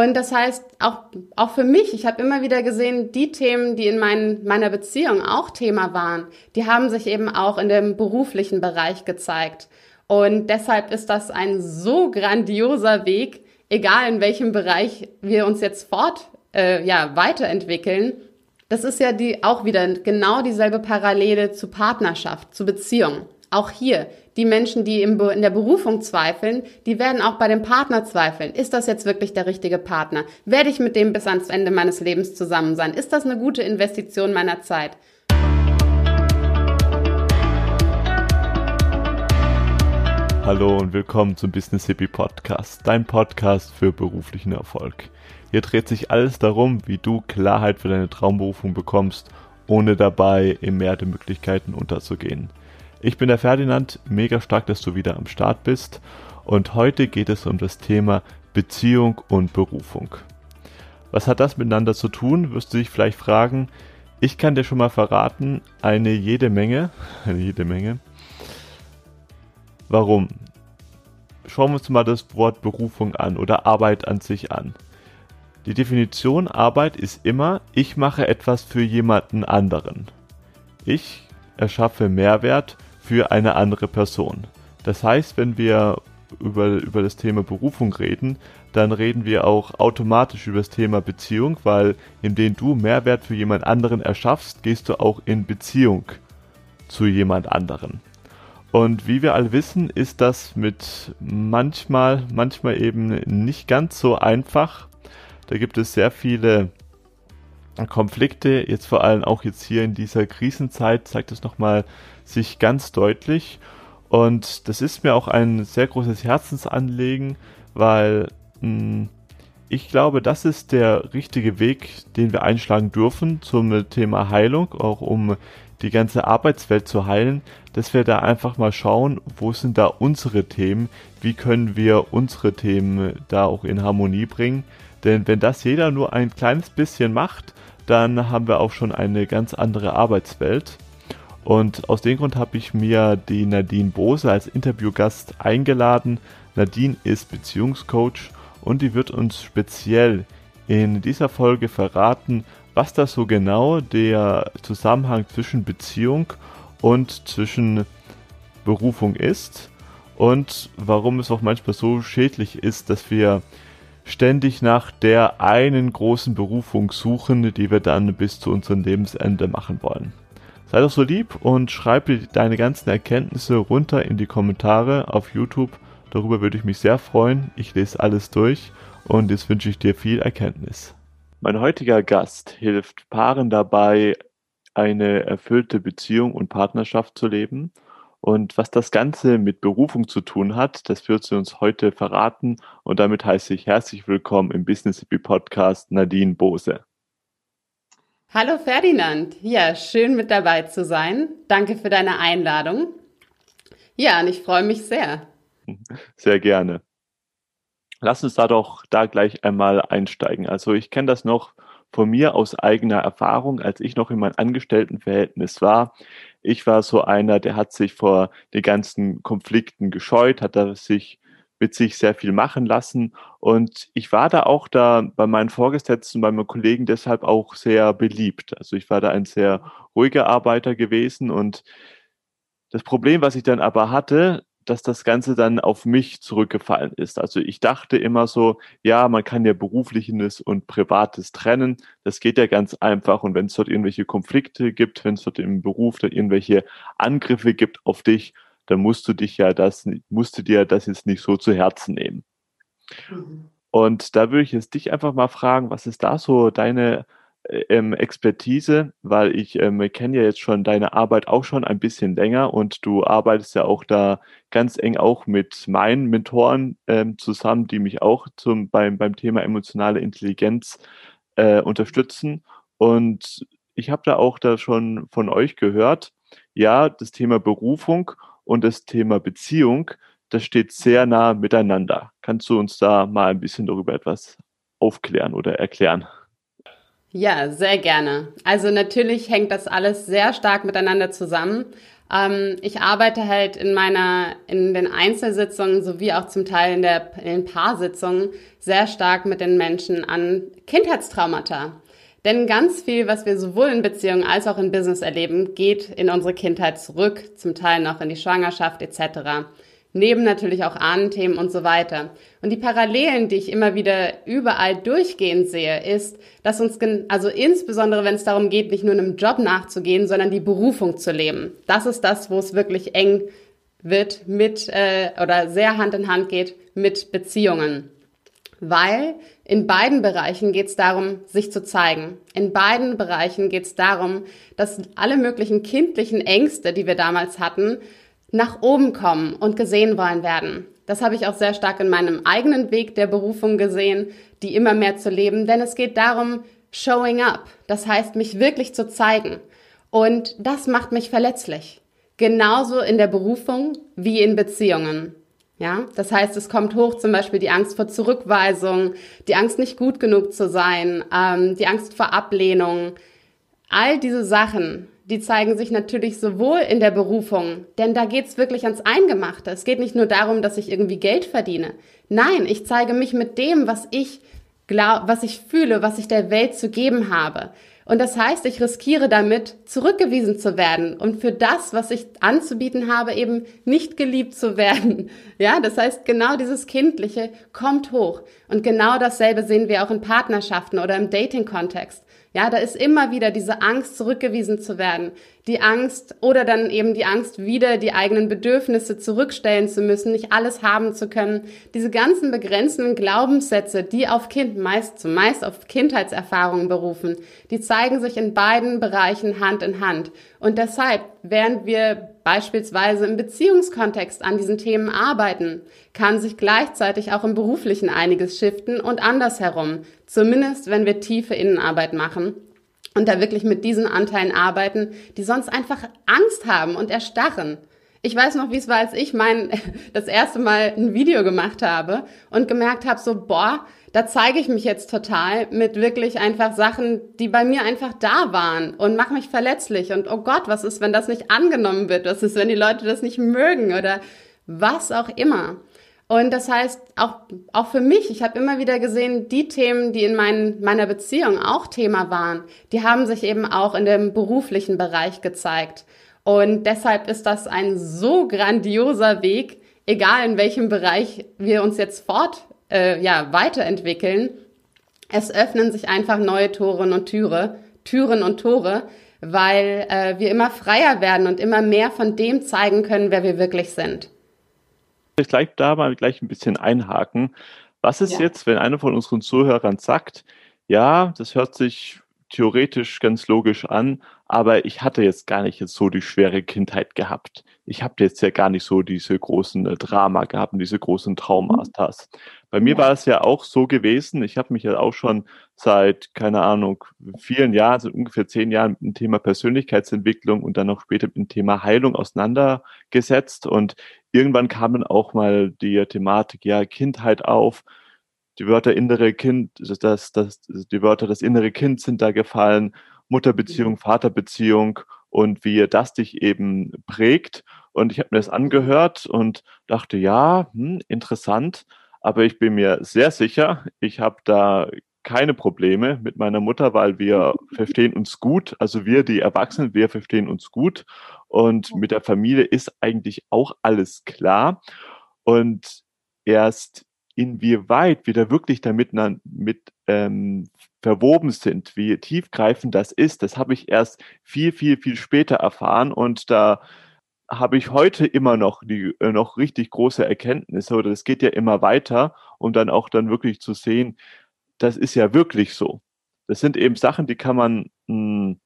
Und das heißt, auch, auch für mich, ich habe immer wieder gesehen, die Themen, die in mein, meiner Beziehung auch Thema waren, die haben sich eben auch in dem beruflichen Bereich gezeigt. Und deshalb ist das ein so grandioser Weg, egal in welchem Bereich wir uns jetzt fort, äh, ja, weiterentwickeln. Das ist ja die, auch wieder genau dieselbe Parallele zu Partnerschaft, zu Beziehung. Auch hier, die Menschen, die in der Berufung zweifeln, die werden auch bei dem Partner zweifeln. Ist das jetzt wirklich der richtige Partner? Werde ich mit dem bis ans Ende meines Lebens zusammen sein? Ist das eine gute Investition meiner Zeit? Hallo und willkommen zum Business Hippie Podcast, dein Podcast für beruflichen Erfolg. Hier dreht sich alles darum, wie du Klarheit für deine Traumberufung bekommst, ohne dabei im Meer der Möglichkeiten unterzugehen. Ich bin der Ferdinand, mega stark, dass du wieder am Start bist und heute geht es um das Thema Beziehung und Berufung. Was hat das miteinander zu tun, wirst du dich vielleicht fragen. Ich kann dir schon mal verraten, eine jede Menge, eine jede Menge. Warum? Schauen wir uns mal das Wort Berufung an oder Arbeit an sich an. Die Definition Arbeit ist immer, ich mache etwas für jemanden anderen. Ich erschaffe Mehrwert für eine andere Person. Das heißt, wenn wir über, über das Thema Berufung reden, dann reden wir auch automatisch über das Thema Beziehung, weil indem du Mehrwert für jemand anderen erschaffst, gehst du auch in Beziehung zu jemand anderen. Und wie wir alle wissen, ist das mit manchmal, manchmal eben nicht ganz so einfach. Da gibt es sehr viele Konflikte, jetzt vor allem auch jetzt hier in dieser Krisenzeit zeigt es nochmal sich ganz deutlich. Und das ist mir auch ein sehr großes Herzensanliegen, weil mh, hm, ich glaube, das ist der richtige Weg, den wir einschlagen dürfen zum Thema Heilung, auch um die ganze Arbeitswelt zu heilen, dass wir da einfach mal schauen, wo sind da unsere Themen, wie können wir unsere Themen da auch in Harmonie bringen. Denn wenn das jeder nur ein kleines bisschen macht, dann haben wir auch schon eine ganz andere Arbeitswelt. Und aus dem Grund habe ich mir die Nadine Bose als Interviewgast eingeladen. Nadine ist Beziehungscoach und die wird uns speziell in dieser Folge verraten, was das so genau der Zusammenhang zwischen Beziehung und zwischen Berufung ist und warum es auch manchmal so schädlich ist, dass wir ständig nach der einen großen Berufung suchen, die wir dann bis zu unserem Lebensende machen wollen. Sei doch so lieb und schreib dir deine ganzen Erkenntnisse runter in die Kommentare auf YouTube. Darüber würde ich mich sehr freuen. Ich lese alles durch und jetzt wünsche ich dir viel Erkenntnis. Mein heutiger Gast hilft Paaren dabei, eine erfüllte Beziehung und Partnerschaft zu leben. Und was das Ganze mit Berufung zu tun hat, das wird sie uns heute verraten. Und damit heiße ich herzlich willkommen im Business Hippie Podcast Nadine Bose. Hallo Ferdinand, ja, schön mit dabei zu sein. Danke für deine Einladung. Ja, und ich freue mich sehr. Sehr gerne. Lass uns da doch da gleich einmal einsteigen. Also ich kenne das noch von mir aus eigener Erfahrung, als ich noch in meinem Angestelltenverhältnis war. Ich war so einer, der hat sich vor den ganzen Konflikten gescheut, hat da sich mit sich sehr viel machen lassen. Und ich war da auch da bei meinen Vorgesetzten, bei meinen Kollegen deshalb auch sehr beliebt. Also ich war da ein sehr ruhiger Arbeiter gewesen. Und das Problem, was ich dann aber hatte, dass das Ganze dann auf mich zurückgefallen ist. Also ich dachte immer so, ja, man kann ja berufliches und privates trennen. Das geht ja ganz einfach. Und wenn es dort irgendwelche Konflikte gibt, wenn es dort im Beruf da irgendwelche Angriffe gibt auf dich, dann musst du dich ja das, musst du dir das jetzt nicht so zu Herzen nehmen. Mhm. Und da würde ich jetzt dich einfach mal fragen, was ist da so deine äh, ähm, Expertise, weil ich ähm, kenne ja jetzt schon deine Arbeit auch schon ein bisschen länger und du arbeitest ja auch da ganz eng auch mit meinen Mentoren ähm, zusammen, die mich auch zum, beim, beim Thema emotionale Intelligenz äh, unterstützen. Und ich habe da auch da schon von euch gehört, ja, das Thema Berufung und das Thema Beziehung, das steht sehr nah miteinander. Kannst du uns da mal ein bisschen darüber etwas aufklären oder erklären? Ja, sehr gerne. Also natürlich hängt das alles sehr stark miteinander zusammen. Ähm, ich arbeite halt in meiner, in den Einzelsitzungen sowie auch zum Teil in, der, in den Paarsitzungen sehr stark mit den Menschen an Kindheitstraumata. Denn ganz viel, was wir sowohl in Beziehungen als auch in Business erleben, geht in unsere Kindheit zurück, zum Teil noch in die Schwangerschaft etc neben natürlich auch Ahnenthemen und so weiter. Und die Parallelen, die ich immer wieder überall durchgehend sehe, ist, dass uns, also insbesondere wenn es darum geht, nicht nur einem Job nachzugehen, sondern die Berufung zu leben. Das ist das, wo es wirklich eng wird mit äh, oder sehr Hand in Hand geht mit Beziehungen. Weil in beiden Bereichen geht es darum, sich zu zeigen. In beiden Bereichen geht es darum, dass alle möglichen kindlichen Ängste, die wir damals hatten, nach oben kommen und gesehen wollen werden. Das habe ich auch sehr stark in meinem eigenen Weg der Berufung gesehen, die immer mehr zu leben, denn es geht darum, showing up. Das heißt, mich wirklich zu zeigen. Und das macht mich verletzlich. Genauso in der Berufung wie in Beziehungen. Ja, das heißt, es kommt hoch zum Beispiel die Angst vor Zurückweisung, die Angst nicht gut genug zu sein, ähm, die Angst vor Ablehnung. All diese Sachen die zeigen sich natürlich sowohl in der Berufung, denn da geht's wirklich ans Eingemachte. Es geht nicht nur darum, dass ich irgendwie Geld verdiene. Nein, ich zeige mich mit dem, was ich glaub, was ich fühle, was ich der Welt zu geben habe. Und das heißt, ich riskiere damit, zurückgewiesen zu werden und für das, was ich anzubieten habe, eben nicht geliebt zu werden. Ja, das heißt, genau dieses Kindliche kommt hoch. Und genau dasselbe sehen wir auch in Partnerschaften oder im Dating-Kontext. Ja, da ist immer wieder diese Angst, zurückgewiesen zu werden. Die Angst oder dann eben die Angst, wieder die eigenen Bedürfnisse zurückstellen zu müssen, nicht alles haben zu können. Diese ganzen begrenzenden Glaubenssätze, die auf Kind meist, zumeist auf Kindheitserfahrungen berufen, die zeigen sich in beiden Bereichen Hand in Hand. Und deshalb, während wir beispielsweise im Beziehungskontext an diesen Themen arbeiten, kann sich gleichzeitig auch im beruflichen einiges shiften und andersherum, zumindest wenn wir tiefe Innenarbeit machen und da wirklich mit diesen Anteilen arbeiten, die sonst einfach Angst haben und erstarren. Ich weiß noch, wie es war, als ich mein das erste Mal ein Video gemacht habe und gemerkt habe, so boah, da zeige ich mich jetzt total mit wirklich einfach Sachen, die bei mir einfach da waren und mache mich verletzlich und oh Gott, was ist, wenn das nicht angenommen wird? Was ist, wenn die Leute das nicht mögen oder was auch immer? Und das heißt, auch, auch für mich, ich habe immer wieder gesehen, die Themen, die in mein, meiner Beziehung auch Thema waren, die haben sich eben auch in dem beruflichen Bereich gezeigt. Und deshalb ist das ein so grandioser Weg, egal in welchem Bereich wir uns jetzt fort, äh, ja, weiterentwickeln. Es öffnen sich einfach neue Toren und Türe, Türen und Tore, weil äh, wir immer freier werden und immer mehr von dem zeigen können, wer wir wirklich sind gleich da mal gleich ein bisschen einhaken. Was ist ja. jetzt, wenn einer von unseren Zuhörern sagt, ja, das hört sich theoretisch ganz logisch an, aber ich hatte jetzt gar nicht jetzt so die schwere Kindheit gehabt. Ich habe jetzt ja gar nicht so diese großen äh, Drama gehabt und diese großen Traumatas. Bei mir war es ja auch so gewesen, ich habe mich ja auch schon seit, keine Ahnung, vielen Jahren, seit ungefähr zehn Jahren mit dem Thema Persönlichkeitsentwicklung und dann noch später mit dem Thema Heilung auseinandergesetzt. Und irgendwann kam dann auch mal die Thematik, ja, Kindheit auf. Die Wörter innere Kind, das, das, die Wörter das innere Kind sind da gefallen, Mutterbeziehung, mhm. Vaterbeziehung und wie das dich eben prägt. Und ich habe mir das angehört und dachte, ja, hm, interessant, aber ich bin mir sehr sicher, ich habe da keine Probleme mit meiner Mutter, weil wir verstehen uns gut. Also wir, die Erwachsenen, wir verstehen uns gut. Und mit der Familie ist eigentlich auch alles klar. Und erst inwieweit wir da wirklich damit mit ähm, verwoben sind, wie tiefgreifend das ist, das habe ich erst viel, viel, viel später erfahren und da habe ich heute immer noch die äh, noch richtig große Erkenntnisse oder es geht ja immer weiter, um dann auch dann wirklich zu sehen, das ist ja wirklich so. Das sind eben Sachen, die kann man mh, hm,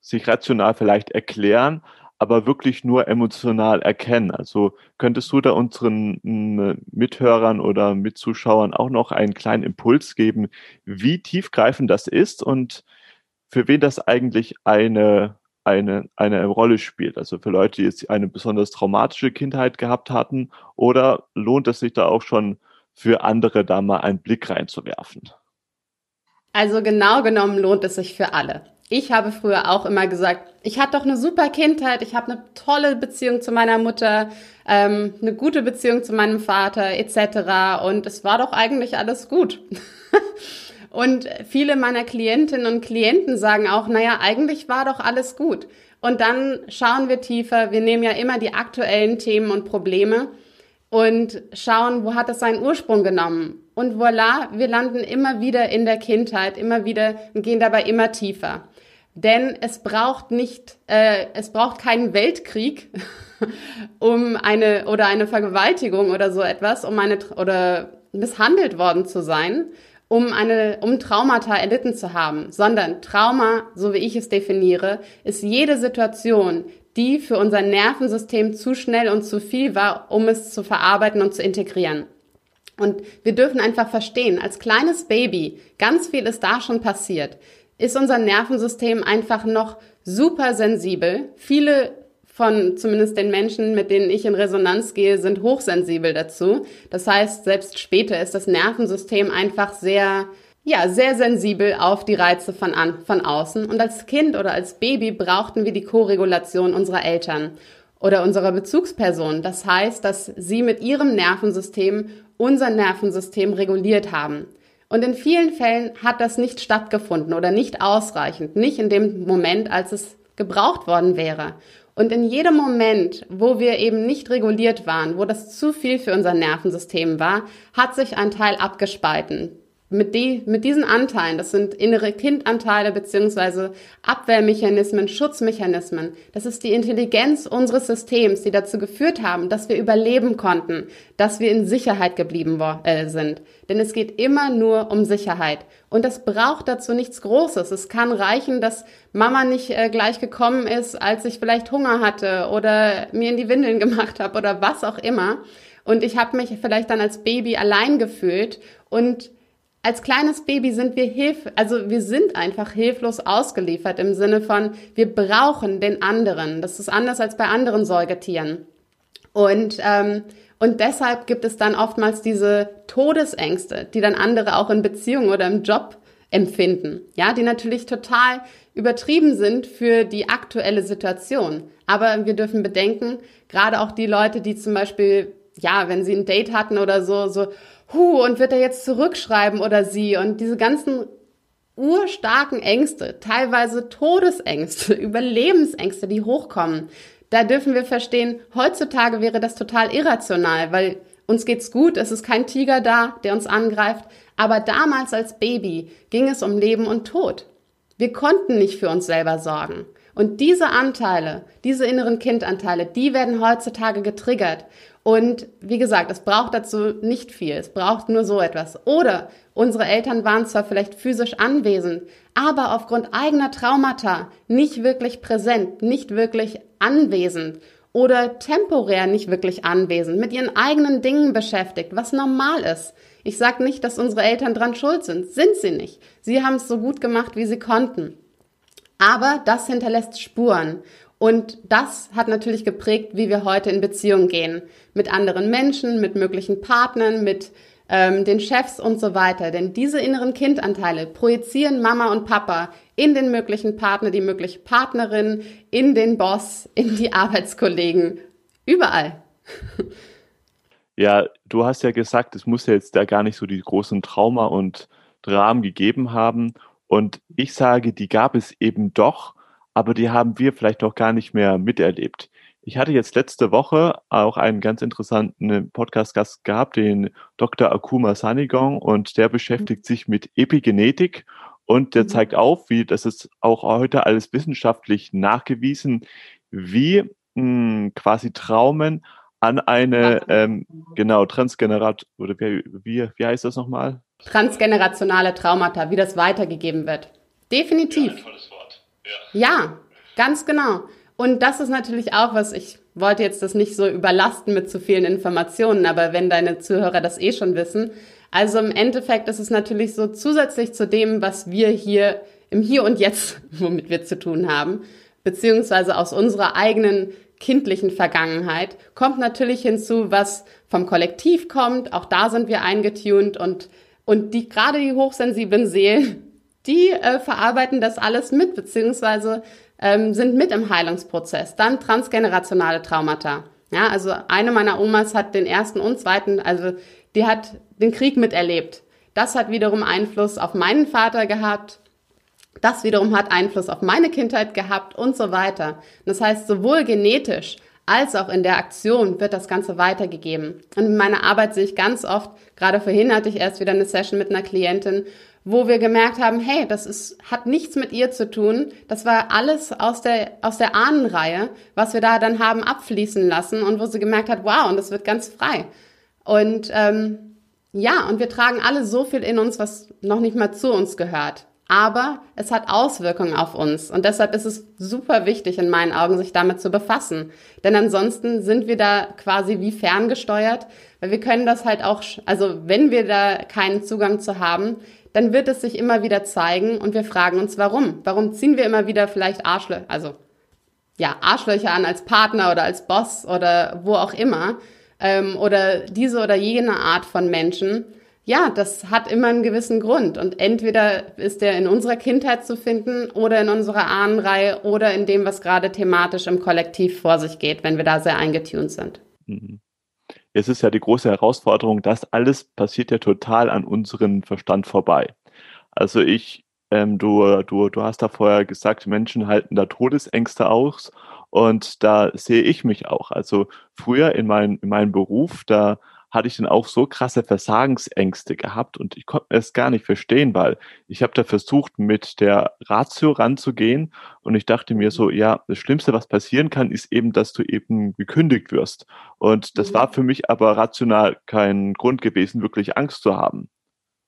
sich rational vielleicht erklären, aber wirklich nur emotional erkennen. Also könntest du da unseren Mithörern oder Mitzuschauern auch noch einen kleinen Impuls geben, wie tiefgreifend das ist und für wen das eigentlich eine, eine, eine Rolle spielt? Also für Leute, die jetzt eine besonders traumatische Kindheit gehabt hatten oder lohnt es sich da auch schon für andere da mal einen Blick reinzuwerfen? Also genau genommen lohnt es sich für alle. Ich habe früher auch immer gesagt, ich hatte doch eine super Kindheit, ich habe eine tolle Beziehung zu meiner Mutter, ähm, eine gute Beziehung zu meinem Vater etc. Und es war doch eigentlich alles gut. und viele meiner Klientinnen und Klienten sagen auch, naja, eigentlich war doch alles gut. Und dann schauen wir tiefer, wir nehmen ja immer die aktuellen Themen und Probleme und schauen, wo hat es seinen Ursprung genommen. Und voilà, wir landen immer wieder in der Kindheit, immer wieder und gehen dabei immer tiefer. Denn es braucht nicht, äh, es braucht keinen Weltkrieg, um eine oder eine Vergewaltigung oder so etwas, um eine oder misshandelt worden zu sein, um eine, um Traumata erlitten zu haben, sondern Trauma, so wie ich es definiere, ist jede Situation, die für unser Nervensystem zu schnell und zu viel war, um es zu verarbeiten und zu integrieren. Und wir dürfen einfach verstehen, als kleines Baby, ganz viel ist da schon passiert ist unser Nervensystem einfach noch super sensibel. Viele von zumindest den Menschen, mit denen ich in Resonanz gehe, sind hochsensibel dazu. Das heißt, selbst später ist das Nervensystem einfach sehr, ja, sehr sensibel auf die Reize von, an, von außen. Und als Kind oder als Baby brauchten wir die Koregulation unserer Eltern oder unserer Bezugsperson. Das heißt, dass sie mit ihrem Nervensystem unser Nervensystem reguliert haben. Und in vielen Fällen hat das nicht stattgefunden oder nicht ausreichend, nicht in dem Moment, als es gebraucht worden wäre. Und in jedem Moment, wo wir eben nicht reguliert waren, wo das zu viel für unser Nervensystem war, hat sich ein Teil abgespalten mit, die, mit diesen Anteilen, das sind innere Kindanteile beziehungsweise Abwehrmechanismen, Schutzmechanismen, das ist die Intelligenz unseres Systems, die dazu geführt haben, dass wir überleben konnten, dass wir in Sicherheit geblieben äh, sind. Denn es geht immer nur um Sicherheit. Und das braucht dazu nichts Großes. Es kann reichen, dass Mama nicht äh, gleich gekommen ist, als ich vielleicht Hunger hatte oder mir in die Windeln gemacht habe oder was auch immer. Und ich habe mich vielleicht dann als Baby allein gefühlt und als kleines Baby sind wir hilf, also wir sind einfach hilflos ausgeliefert im Sinne von, wir brauchen den anderen. Das ist anders als bei anderen Säugetieren. Und, ähm, und deshalb gibt es dann oftmals diese Todesängste, die dann andere auch in Beziehungen oder im Job empfinden. Ja, die natürlich total übertrieben sind für die aktuelle Situation. Aber wir dürfen bedenken, gerade auch die Leute, die zum Beispiel, ja, wenn sie ein Date hatten oder so, so, huh, und wird er jetzt zurückschreiben oder sie? Und diese ganzen urstarken Ängste, teilweise Todesängste, Überlebensängste, die hochkommen, da dürfen wir verstehen, heutzutage wäre das total irrational, weil uns geht's gut, es ist kein Tiger da, der uns angreift, aber damals als Baby ging es um Leben und Tod. Wir konnten nicht für uns selber sorgen. Und diese Anteile, diese inneren Kindanteile, die werden heutzutage getriggert. Und wie gesagt, es braucht dazu nicht viel. Es braucht nur so etwas. Oder unsere Eltern waren zwar vielleicht physisch anwesend, aber aufgrund eigener Traumata nicht wirklich präsent, nicht wirklich anwesend oder temporär nicht wirklich anwesend, mit ihren eigenen Dingen beschäftigt, was normal ist. Ich sage nicht, dass unsere Eltern dran schuld sind. Sind sie nicht. Sie haben es so gut gemacht, wie sie konnten. Aber das hinterlässt Spuren. Und das hat natürlich geprägt, wie wir heute in Beziehungen gehen. Mit anderen Menschen, mit möglichen Partnern, mit ähm, den Chefs und so weiter. Denn diese inneren Kindanteile projizieren Mama und Papa in den möglichen Partner, die mögliche Partnerin, in den Boss, in die Arbeitskollegen, überall. Ja, du hast ja gesagt, es muss ja jetzt da gar nicht so die großen Trauma und Dramen gegeben haben. Und ich sage, die gab es eben doch aber die haben wir vielleicht auch gar nicht mehr miterlebt. Ich hatte jetzt letzte Woche auch einen ganz interessanten Podcast-Gast gehabt, den Dr. Akuma Sanigong, und der beschäftigt sich mit Epigenetik und der mhm. zeigt auf, wie das ist auch heute alles wissenschaftlich nachgewiesen, wie mh, hm, quasi Traumen an eine ähm, genau transgenerat oder wie, wie, wie heißt das nochmal? Transgenerationale Traumata, wie das weitergegeben wird. Definitiv. Ja, ja, ganz genau. Und das ist natürlich auch was, ich wollte jetzt das nicht so überlasten mit zu vielen Informationen, aber wenn deine Zuhörer das eh schon wissen. Also im Endeffekt ist es natürlich so zusätzlich zu dem, was wir hier im Hier und Jetzt, womit wir zu tun haben, beziehungsweise aus unserer eigenen kindlichen Vergangenheit, kommt natürlich hinzu, was vom Kollektiv kommt. Auch da sind wir eingetunt und, und die, gerade die hochsensiblen Seelen die äh, verarbeiten das alles mit, beziehungsweise ähm, sind mit im Heilungsprozess. Dann transgenerationale Traumata. Ja, also eine meiner Omas hat den ersten und zweiten, also die hat den Krieg miterlebt. Das hat wiederum Einfluss auf meinen Vater gehabt. Das wiederum hat Einfluss auf meine Kindheit gehabt und so weiter. Das heißt, sowohl genetisch als auch in der Aktion wird das Ganze weitergegeben. Und in meiner Arbeit sehe ich ganz oft, gerade vorhin hatte ich erst wieder eine Session mit einer Klientin, wo wir gemerkt haben, hey, das ist, hat nichts mit ihr zu tun. Das war alles aus der, aus der Ahnenreihe, was wir da dann haben abfließen lassen und wo sie gemerkt hat, wow, und das wird ganz frei. Und ähm, ja, und wir tragen alle so viel in uns, was noch nicht mal zu uns gehört aber es hat Auswirkungen auf uns und deshalb ist es super wichtig in meinen Augen, sich damit zu befassen. Denn ansonsten sind wir da quasi wie ferngesteuert, weil wir können das halt auch, also wenn wir da keinen Zugang zu haben, dann wird es sich immer wieder zeigen und wir fragen uns, warum? Warum ziehen wir immer wieder vielleicht Arschlöcher, also ja, Arschlöcher an als Partner oder als Boss oder wo auch immer ähm, oder diese oder jene Art von Menschen? Ja, das hat immer einen gewissen Grund. Und entweder ist der in unserer Kindheit zu finden oder in unserer Ahnenreihe oder in dem, was gerade thematisch im Kollektiv vor sich geht, wenn wir da sehr eingetunt sind. Mhm. Es ist ja die große Herausforderung, das alles passiert ja total an unseren Verstand vorbei. Also ich, ähm, du, du, du hast da vorher gesagt, Menschen halten da Todesängste aus und da sehe ich mich auch. Also früher in, mein, in meinem Beruf, da hatte ich dann auch so krasse Versagensängste gehabt und ich konnte es gar nicht verstehen, weil ich habe da versucht, mit der Ratio ranzugehen und ich dachte mir so, ja, das Schlimmste, was passieren kann, ist eben, dass du eben gekündigt wirst. Und das mhm. war für mich aber rational kein Grund gewesen, wirklich Angst zu haben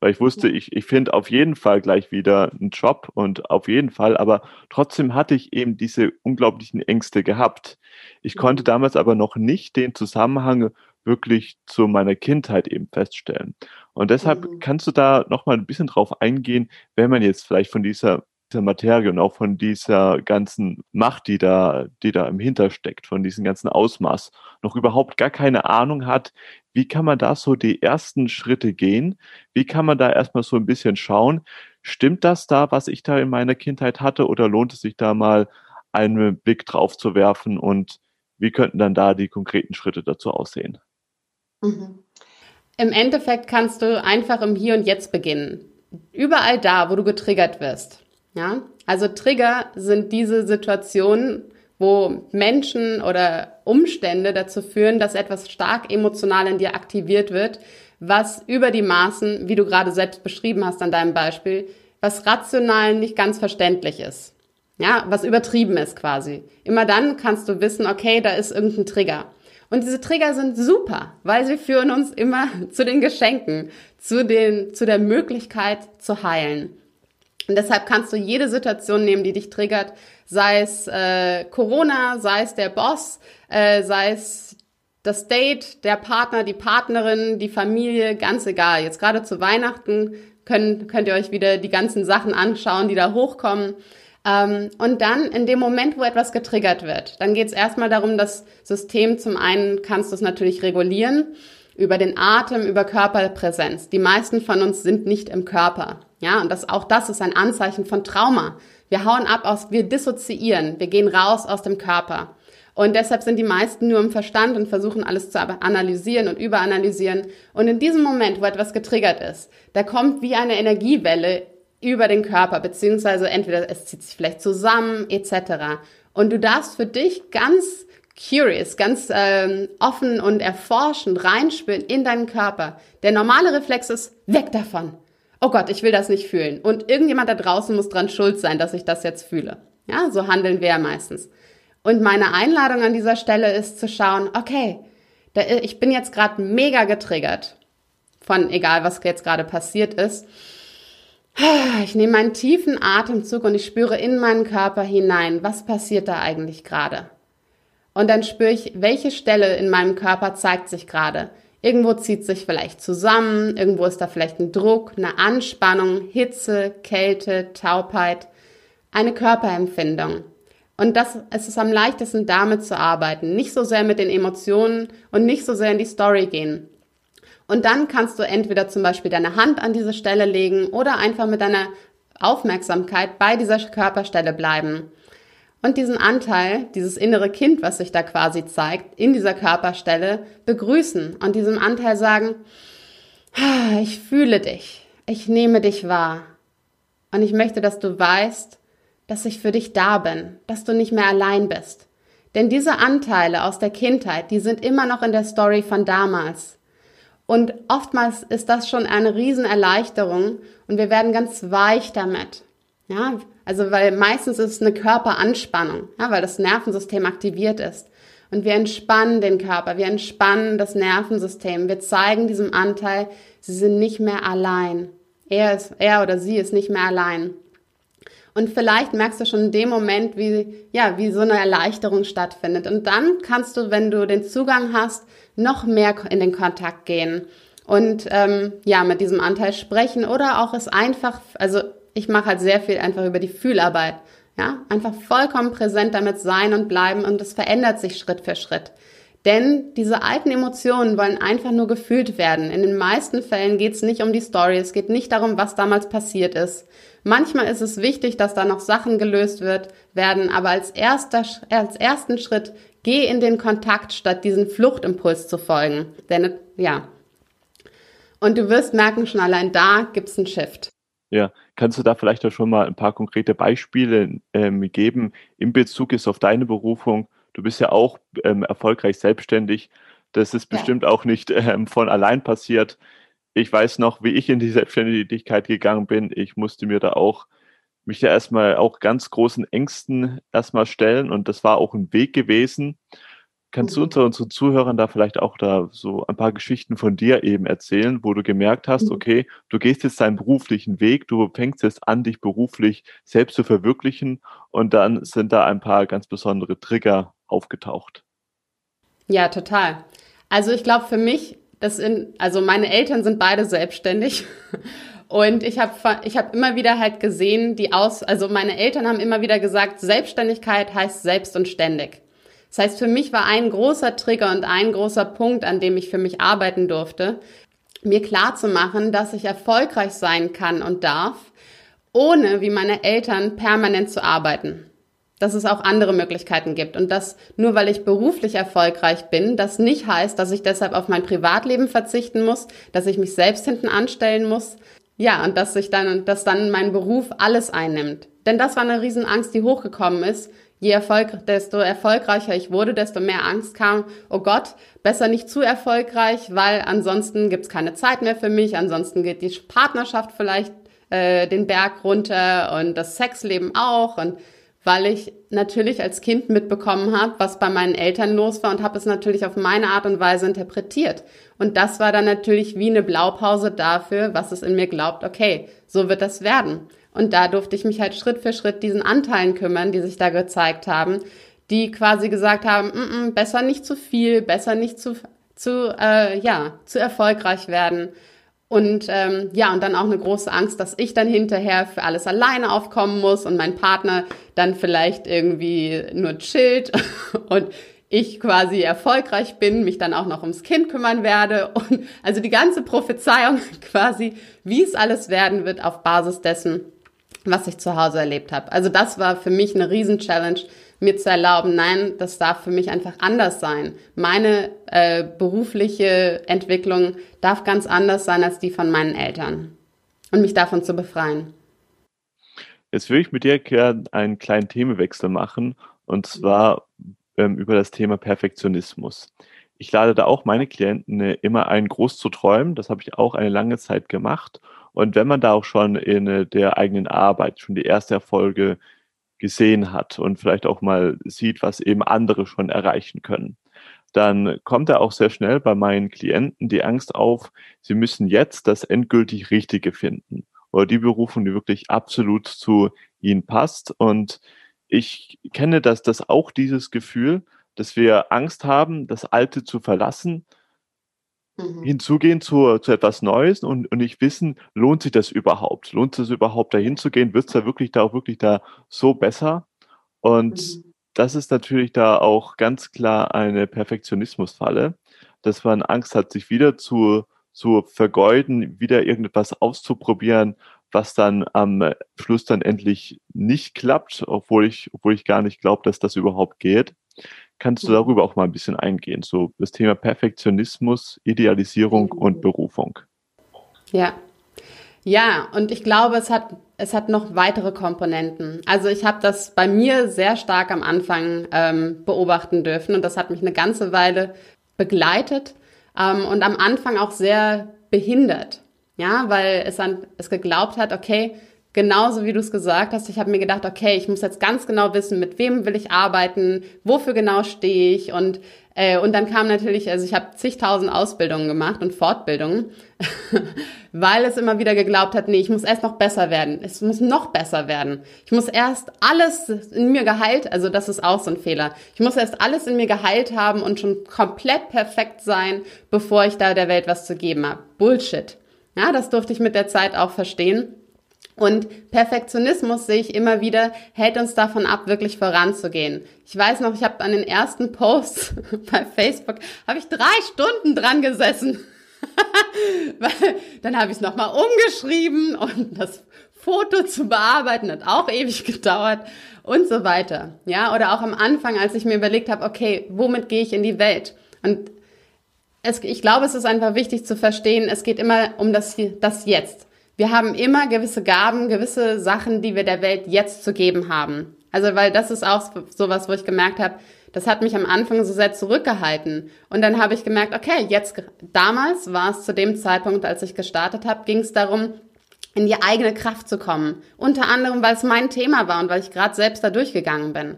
weil ich wusste, ich, ich finde auf jeden Fall gleich wieder einen Job und auf jeden Fall, aber trotzdem hatte ich eben diese unglaublichen Ängste gehabt. Ich konnte mhm. damals aber noch nicht den Zusammenhang wirklich zu meiner Kindheit eben feststellen. Und deshalb mhm. kannst du da nochmal ein bisschen drauf eingehen, wenn man jetzt vielleicht von dieser, dieser Materie und auch von dieser ganzen Macht, die da, die da im Hintersteckt, von diesem ganzen Ausmaß, noch überhaupt gar keine Ahnung hat, wie kann man da so die ersten Schritte gehen? Wie kann man da erstmal so ein bisschen schauen, stimmt das da, was ich da in meiner Kindheit hatte, oder lohnt es sich da mal einen Blick drauf zu werfen und wie könnten dann da die konkreten Schritte dazu aussehen? Mhm. Im Endeffekt kannst du einfach im Hier und Jetzt beginnen. Überall da, wo du getriggert wirst. Ja, also Trigger sind diese Situationen, wo Menschen oder Umstände dazu führen, dass etwas stark emotional in dir aktiviert wird, was über die Maßen, wie du gerade selbst beschrieben hast an deinem Beispiel, was rational nicht ganz verständlich ist. Ja, was übertrieben ist quasi. Immer dann kannst du wissen, okay, da ist irgendein Trigger. Und diese Trigger sind super, weil sie führen uns immer zu den Geschenken, zu, den, zu der Möglichkeit zu heilen. Und deshalb kannst du jede Situation nehmen, die dich triggert, sei es äh, Corona, sei es der Boss, äh, sei es das Date, der Partner, die Partnerin, die Familie, ganz egal. Jetzt gerade zu Weihnachten können, könnt ihr euch wieder die ganzen Sachen anschauen, die da hochkommen. Ähm, und dann in dem Moment, wo etwas getriggert wird, dann geht es erstmal darum, das System zum einen kannst du es natürlich regulieren über den Atem, über Körperpräsenz. Die meisten von uns sind nicht im Körper. Ja, und das, auch das ist ein Anzeichen von Trauma. Wir hauen ab aus, wir dissoziieren, wir gehen raus aus dem Körper. Und deshalb sind die meisten nur im Verstand und versuchen alles zu analysieren und überanalysieren. Und in diesem Moment, wo etwas getriggert ist, da kommt wie eine Energiewelle über den Körper, beziehungsweise entweder es zieht sich vielleicht zusammen, etc. Und du darfst für dich ganz curious, ganz ähm, offen und erforschend reinspüren in deinen Körper. Der normale Reflex ist weg davon. Oh Gott, ich will das nicht fühlen. Und irgendjemand da draußen muss dran schuld sein, dass ich das jetzt fühle. Ja, so handeln wir ja meistens. Und meine Einladung an dieser Stelle ist zu schauen, okay, da, ich bin jetzt gerade mega getriggert von egal, was jetzt gerade passiert ist. Ich nehme einen tiefen Atemzug und ich spüre in meinen Körper hinein, was passiert da eigentlich gerade. Und dann spüre ich, welche Stelle in meinem Körper zeigt sich gerade. Irgendwo zieht sich vielleicht zusammen, irgendwo ist da vielleicht ein Druck, eine Anspannung, Hitze, Kälte, Taubheit, eine Körperempfindung. Und das es ist am leichtesten damit zu arbeiten, nicht so sehr mit den Emotionen und nicht so sehr in die Story gehen. Und dann kannst du entweder zum Beispiel deine Hand an diese Stelle legen oder einfach mit deiner Aufmerksamkeit bei dieser Körperstelle bleiben und diesen Anteil, dieses innere Kind, was sich da quasi zeigt, in dieser Körperstelle begrüßen und diesem Anteil sagen, ich fühle dich, ich nehme dich wahr und ich möchte, dass du weißt, dass ich für dich da bin, dass du nicht mehr allein bist. Denn diese Anteile aus der Kindheit, die sind immer noch in der Story von damals. Und oftmals ist das schon eine Riesenerleichterung und wir werden ganz weich damit. Ja, also weil meistens ist es eine Körperanspannung, ja, weil das Nervensystem aktiviert ist. Und wir entspannen den Körper, wir entspannen das Nervensystem. Wir zeigen diesem Anteil, sie sind nicht mehr allein. Er, ist, er oder sie ist nicht mehr allein. Und vielleicht merkst du schon in dem Moment, wie, ja, wie so eine Erleichterung stattfindet. Und dann kannst du, wenn du den Zugang hast, noch mehr in den Kontakt gehen und ähm, ja, mit diesem Anteil sprechen oder auch es einfach, also ich mache halt sehr viel einfach über die Fühlarbeit. Ja, einfach vollkommen präsent damit sein und bleiben und es verändert sich Schritt für Schritt. Denn diese alten Emotionen wollen einfach nur gefühlt werden. In den meisten Fällen geht es nicht um die Story, es geht nicht darum, was damals passiert ist. Manchmal ist es wichtig, dass da noch Sachen gelöst wird, werden, aber als, erster, als ersten Schritt geh in den Kontakt, statt diesen Fluchtimpuls zu folgen. Denn, ja. Und du wirst merken, schon allein da gibt's einen Shift. Ja, kannst du da vielleicht auch schon mal ein paar konkrete Beispiele ähm, geben in Bezug ist auf deine Berufung? Du bist ja auch ähm, erfolgreich selbstständig. Das ist bestimmt ja. auch nicht ähm, von allein passiert. Ich weiß noch, wie ich in die Selbstständigkeit gegangen bin. Ich musste mir da auch mich da erstmal auch ganz großen Ängsten erstmal stellen und das war auch ein Weg gewesen. Kannst du mhm. unter unseren Zuhörern da vielleicht auch da so ein paar Geschichten von dir eben erzählen, wo du gemerkt hast, mhm. okay, du gehst jetzt deinen beruflichen Weg, du fängst jetzt an, dich beruflich selbst zu verwirklichen und dann sind da ein paar ganz besondere Trigger aufgetaucht. Ja, total. Also ich glaube für mich, das in, also meine Eltern sind beide selbstständig und ich habe ich hab immer wieder halt gesehen, die aus, also meine Eltern haben immer wieder gesagt, Selbstständigkeit heißt selbst und ständig. Das heißt, für mich war ein großer Trigger und ein großer Punkt, an dem ich für mich arbeiten durfte, mir klar zu machen, dass ich erfolgreich sein kann und darf, ohne wie meine Eltern permanent zu arbeiten. Dass es auch andere Möglichkeiten gibt und dass nur weil ich beruflich erfolgreich bin, das nicht heißt, dass ich deshalb auf mein Privatleben verzichten muss, dass ich mich selbst hinten anstellen muss. Ja, und dass sich dann, dass dann mein Beruf alles einnimmt. Denn das war eine Riesenangst, die hochgekommen ist, je Erfolg, desto erfolgreicher ich wurde, desto mehr Angst kam, oh Gott, besser nicht zu erfolgreich, weil ansonsten gibt's keine Zeit mehr für mich, ansonsten geht die Partnerschaft vielleicht äh, den Berg runter und das Sexleben auch und weil ich natürlich als Kind mitbekommen habe, was bei meinen Eltern los war und habe es natürlich auf meine Art und Weise interpretiert. Und das war dann natürlich wie eine Blaupause dafür, was es in mir glaubt, okay, so wird das werden. Und da durfte ich mich halt Schritt für Schritt diesen Anteilen kümmern, die sich da gezeigt haben, die quasi gesagt haben, mm -mm, besser nicht zu viel, besser nicht zu, zu, äh, ja, zu erfolgreich werden. Und ähm, ja, und dann auch eine große Angst, dass ich dann hinterher für alles alleine aufkommen muss und mein Partner dann vielleicht irgendwie nur chillt und ich quasi erfolgreich bin, mich dann auch noch ums Kind kümmern werde und also die ganze Prophezeiung quasi, wie es alles werden wird auf Basis dessen, was ich zu Hause erlebt habe. Also das war für mich eine Riesen-Challenge, mir zu erlauben, nein, das darf für mich einfach anders sein. Meine äh, berufliche Entwicklung darf ganz anders sein als die von meinen Eltern und mich davon zu befreien. Jetzt will ich mit dir gerne einen kleinen Themenwechsel machen und zwar ähm, über das Thema Perfektionismus. Ich lade da auch meine Klienten äh, immer ein, groß zu träumen. Das habe ich auch eine lange Zeit gemacht. Und wenn man da auch schon in äh, der eigenen Arbeit schon die erste Erfolge gesehen hat und vielleicht auch mal sieht, was eben andere schon erreichen können, dann kommt da auch sehr schnell bei meinen Klienten die Angst auf, sie müssen jetzt das endgültig Richtige finden oder die Berufung, die wirklich absolut zu ihnen passt. Und ich kenne das, das auch dieses Gefühl, dass wir Angst haben, das Alte zu verlassen, mhm. hinzugehen zu, zu etwas Neues und, und nicht wissen, lohnt sich das überhaupt? Lohnt es überhaupt dahin zu gehen? Wird es da wirklich da auch wirklich da so besser? Und mhm. das ist natürlich da auch ganz klar eine Perfektionismusfalle, dass man Angst hat, sich wieder zu, zu vergeuden, wieder irgendetwas auszuprobieren, was dann am Schluss dann endlich nicht klappt, obwohl ich, obwohl ich gar nicht glaube, dass das überhaupt geht. Kannst du mhm. darüber auch mal ein bisschen eingehen? So das Thema Perfektionismus, Idealisierung mhm. und Berufung. Ja. Ja, und ich glaube, es hat, es hat noch weitere Komponenten. Also ich habe das bei mir sehr stark am Anfang ähm, beobachten dürfen und das hat mich eine ganze Weile begleitet ähm, und am Anfang auch sehr behindert. Ja, weil es an es geglaubt hat, okay, genauso wie du es gesagt hast, ich habe mir gedacht, okay, ich muss jetzt ganz genau wissen, mit wem will ich arbeiten, wofür genau stehe ich und äh, und dann kam natürlich, also ich habe zigtausend Ausbildungen gemacht und Fortbildungen, weil es immer wieder geglaubt hat, nee, ich muss erst noch besser werden, es muss noch besser werden. Ich muss erst alles in mir geheilt, also das ist auch so ein Fehler. Ich muss erst alles in mir geheilt haben und schon komplett perfekt sein, bevor ich da der Welt was zu geben habe. Bullshit. Ja, das durfte ich mit der Zeit auch verstehen. Und Perfektionismus sehe ich immer wieder, hält uns davon ab, wirklich voranzugehen. Ich weiß noch, ich habe an den ersten Posts bei Facebook, habe ich drei Stunden dran gesessen. Dann habe ich es nochmal umgeschrieben und das Foto zu bearbeiten hat auch ewig gedauert und so weiter. Ja, oder auch am Anfang, als ich mir überlegt habe, okay, womit gehe ich in die Welt? Und es, ich glaube, es ist einfach wichtig zu verstehen, es geht immer um das, das Jetzt. Wir haben immer gewisse Gaben, gewisse Sachen, die wir der Welt jetzt zu geben haben. Also, weil das ist auch sowas, wo ich gemerkt habe, das hat mich am Anfang so sehr zurückgehalten. Und dann habe ich gemerkt, okay, jetzt, damals war es zu dem Zeitpunkt, als ich gestartet habe, ging es darum, in die eigene Kraft zu kommen. Unter anderem, weil es mein Thema war und weil ich gerade selbst da durchgegangen bin.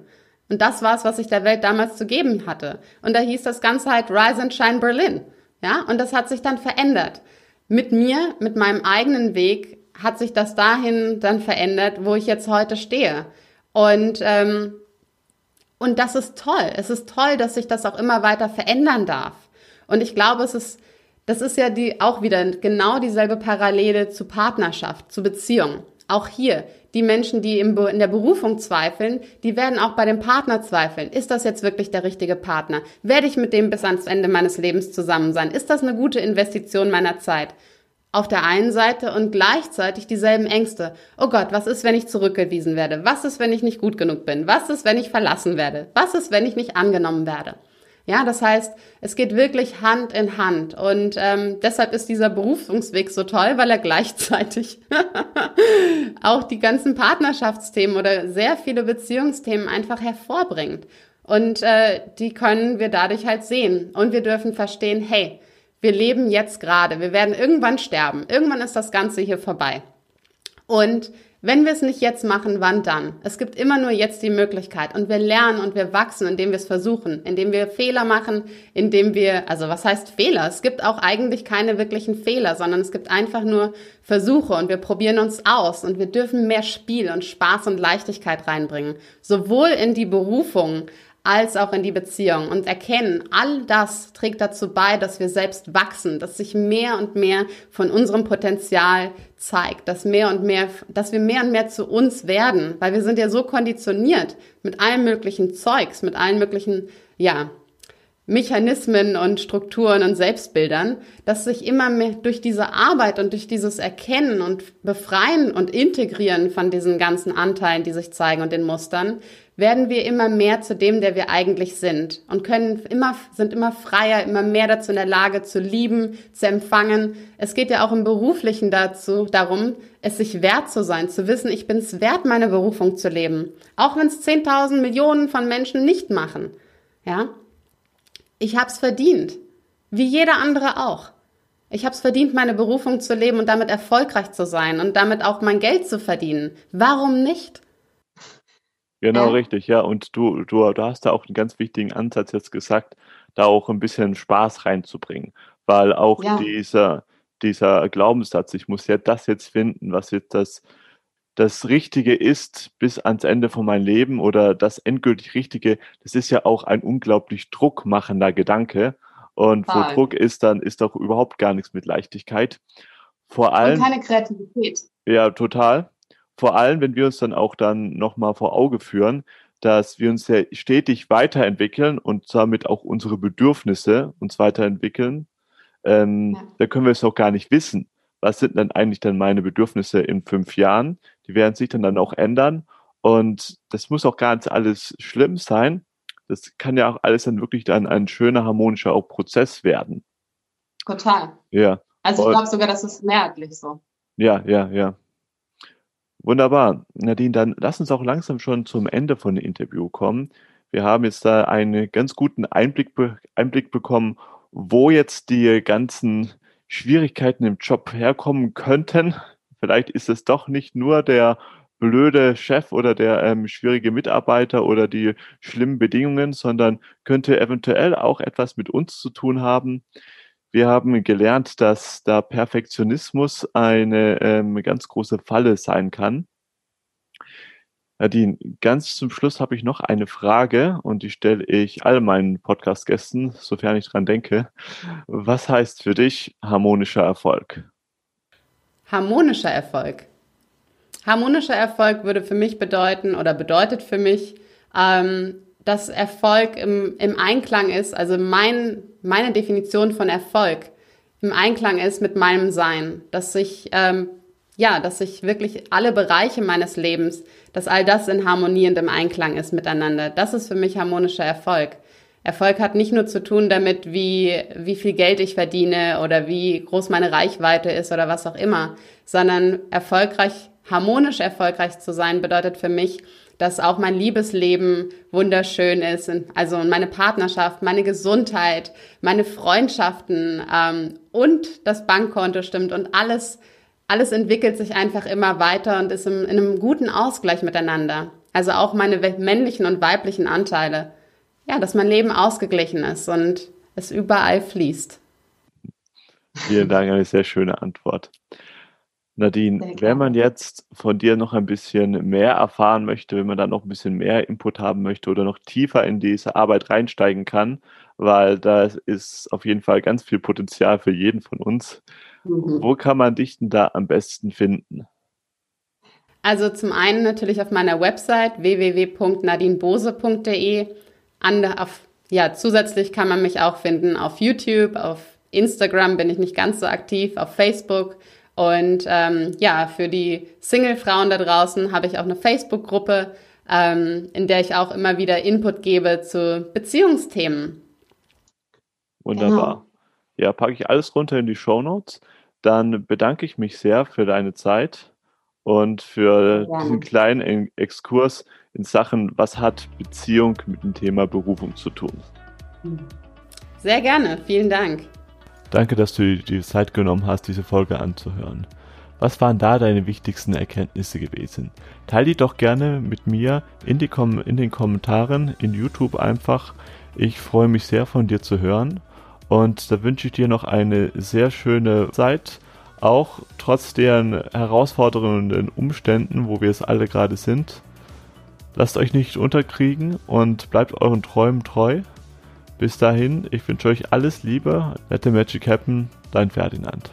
Und das war es, was ich der Welt damals zu geben hatte. Und da hieß das Ganze halt Rise and Shine Berlin. Ja, und das hat sich dann verändert mit mir, mit meinem eigenen Weg, hat sich das dahin dann verändert, wo ich jetzt heute stehe. Und, ähm, und das ist toll. Es ist toll, dass sich das auch immer weiter verändern darf. Und ich glaube, es ist, das ist ja die, auch wieder genau dieselbe Parallele zu Partnerschaft, zu Beziehung. Auch hier, die Menschen, die in der Berufung zweifeln, die werden auch bei dem Partner zweifeln. Ist das jetzt wirklich der richtige Partner? Werde ich mit dem bis ans Ende meines Lebens zusammen sein? Ist das eine gute Investition meiner Zeit? Auf der einen Seite und gleichzeitig dieselben Ängste. Oh Gott, was ist, wenn ich zurückgewiesen werde? Was ist, wenn ich nicht gut genug bin? Was ist, wenn ich verlassen werde? Was ist, wenn ich nicht angenommen werde? Ja, das heißt, es geht wirklich Hand in Hand. Und ähm, deshalb ist dieser Berufungsweg so toll, weil er gleichzeitig auch die ganzen Partnerschaftsthemen oder sehr viele Beziehungsthemen einfach hervorbringt. Und äh, die können wir dadurch halt sehen. Und wir dürfen verstehen, hey, wir leben jetzt gerade, wir werden irgendwann sterben. Irgendwann ist das Ganze hier vorbei. Und wenn wir es nicht jetzt machen, wann dann? Es gibt immer nur jetzt die Möglichkeit und wir lernen und wir wachsen, indem wir es versuchen, indem wir Fehler machen, indem wir, also was heißt Fehler? Es gibt auch eigentlich keine wirklichen Fehler, sondern es gibt einfach nur Versuche und wir probieren uns aus und wir dürfen mehr Spiel und Spaß und Leichtigkeit reinbringen, sowohl in die Berufung als auch in die Beziehung. Und erkennen, all das trägt dazu bei, dass wir selbst wachsen, dass sich mehr und mehr von unserem Potenzial zeigt, dass mehr und mehr, dass wir mehr und mehr zu uns werden, weil wir sind ja so konditioniert mit allen möglichen Zeugs, mit allen möglichen, ja, Mechanismen und Strukturen und Selbstbildern, dass sich immer mehr durch diese Arbeit und durch dieses Erkennen und Befreien und Integrieren von diesen ganzen Anteilen, die sich zeigen und den Mustern, werden wir immer mehr zu dem, der wir eigentlich sind und können immer, sind immer freier, immer mehr dazu in der Lage zu lieben, zu empfangen. Es geht ja auch im Beruflichen dazu, darum, es sich wert zu sein, zu wissen, ich bin es wert, meine Berufung zu leben. Auch wenn es 10.000 Millionen von Menschen nicht machen. Ja? Ich hab's verdient. Wie jeder andere auch. Ich habe es verdient, meine Berufung zu leben und damit erfolgreich zu sein und damit auch mein Geld zu verdienen. Warum nicht? Genau, ja. richtig, ja. Und du, du, du hast da auch einen ganz wichtigen Ansatz jetzt gesagt, da auch ein bisschen Spaß reinzubringen. Weil auch ja. dieser, dieser Glaubenssatz, ich muss ja das jetzt finden, was jetzt das, das Richtige ist bis ans Ende von meinem Leben oder das endgültig Richtige, das ist ja auch ein unglaublich druckmachender Gedanke. Und Voll. wo Druck ist, dann ist doch überhaupt gar nichts mit Leichtigkeit. Vor allem. Und keine Kreativität. Ja, total. Vor allem, wenn wir uns dann auch dann nochmal vor Auge führen, dass wir uns ja stetig weiterentwickeln und damit auch unsere Bedürfnisse uns weiterentwickeln, ähm, ja. da können wir es auch gar nicht wissen, was sind denn eigentlich dann meine Bedürfnisse in fünf Jahren? Die werden sich dann, dann auch ändern. Und das muss auch gar nicht alles schlimm sein. Das kann ja auch alles dann wirklich dann ein schöner, harmonischer auch Prozess werden. Total. Ja. Also ich glaube sogar, das ist mehrheitlich so. Ja, ja, ja. Wunderbar. Nadine, dann lass uns auch langsam schon zum Ende von dem Interview kommen. Wir haben jetzt da einen ganz guten Einblick, Einblick bekommen, wo jetzt die ganzen Schwierigkeiten im Job herkommen könnten. Vielleicht ist es doch nicht nur der blöde Chef oder der ähm, schwierige Mitarbeiter oder die schlimmen Bedingungen, sondern könnte eventuell auch etwas mit uns zu tun haben. Wir haben gelernt, dass da Perfektionismus eine ähm, ganz große Falle sein kann. Nadine, ganz zum Schluss habe ich noch eine Frage und die stelle ich all meinen Podcast-Gästen, sofern ich dran denke. Was heißt für dich harmonischer Erfolg? Harmonischer Erfolg. Harmonischer Erfolg würde für mich bedeuten oder bedeutet für mich, ähm, dass Erfolg im, im Einklang ist, also mein, meine Definition von Erfolg im Einklang ist mit meinem Sein, dass ich, ähm, ja, dass ich wirklich alle Bereiche meines Lebens, dass all das in Harmonie und im Einklang ist miteinander. Das ist für mich harmonischer Erfolg. Erfolg hat nicht nur zu tun damit, wie, wie viel Geld ich verdiene oder wie groß meine Reichweite ist oder was auch immer, sondern erfolgreich, harmonisch erfolgreich zu sein bedeutet für mich, dass auch mein Liebesleben wunderschön ist, also meine Partnerschaft, meine Gesundheit, meine Freundschaften ähm, und das Bankkonto stimmt und alles, alles entwickelt sich einfach immer weiter und ist im, in einem guten Ausgleich miteinander. Also auch meine männlichen und weiblichen Anteile. Ja, dass mein Leben ausgeglichen ist und es überall fließt. Vielen Dank, eine sehr schöne Antwort. Nadine, wenn man jetzt von dir noch ein bisschen mehr erfahren möchte, wenn man da noch ein bisschen mehr Input haben möchte oder noch tiefer in diese Arbeit reinsteigen kann, weil da ist auf jeden Fall ganz viel Potenzial für jeden von uns. Mhm. Wo kann man dich denn da am besten finden? Also zum einen natürlich auf meiner Website www.nadinebose.de. ja, zusätzlich kann man mich auch finden auf YouTube, auf Instagram bin ich nicht ganz so aktiv, auf Facebook und ähm, ja, für die Single-Frauen da draußen habe ich auch eine Facebook-Gruppe, ähm, in der ich auch immer wieder Input gebe zu Beziehungsthemen. Wunderbar. Genau. Ja, packe ich alles runter in die Show Notes. Dann bedanke ich mich sehr für deine Zeit und für ja. diesen kleinen Exkurs in Sachen, was hat Beziehung mit dem Thema Berufung zu tun. Sehr gerne, vielen Dank. Danke, dass du dir die Zeit genommen hast, diese Folge anzuhören. Was waren da deine wichtigsten Erkenntnisse gewesen? Teil die doch gerne mit mir in, die Kom in den Kommentaren, in YouTube einfach. Ich freue mich sehr von dir zu hören und da wünsche ich dir noch eine sehr schöne Zeit, auch trotz deren herausfordernden Umständen, wo wir es alle gerade sind. Lasst euch nicht unterkriegen und bleibt euren Träumen treu. Bis dahin, ich wünsche euch alles Liebe. Let the Magic happen, dein Ferdinand.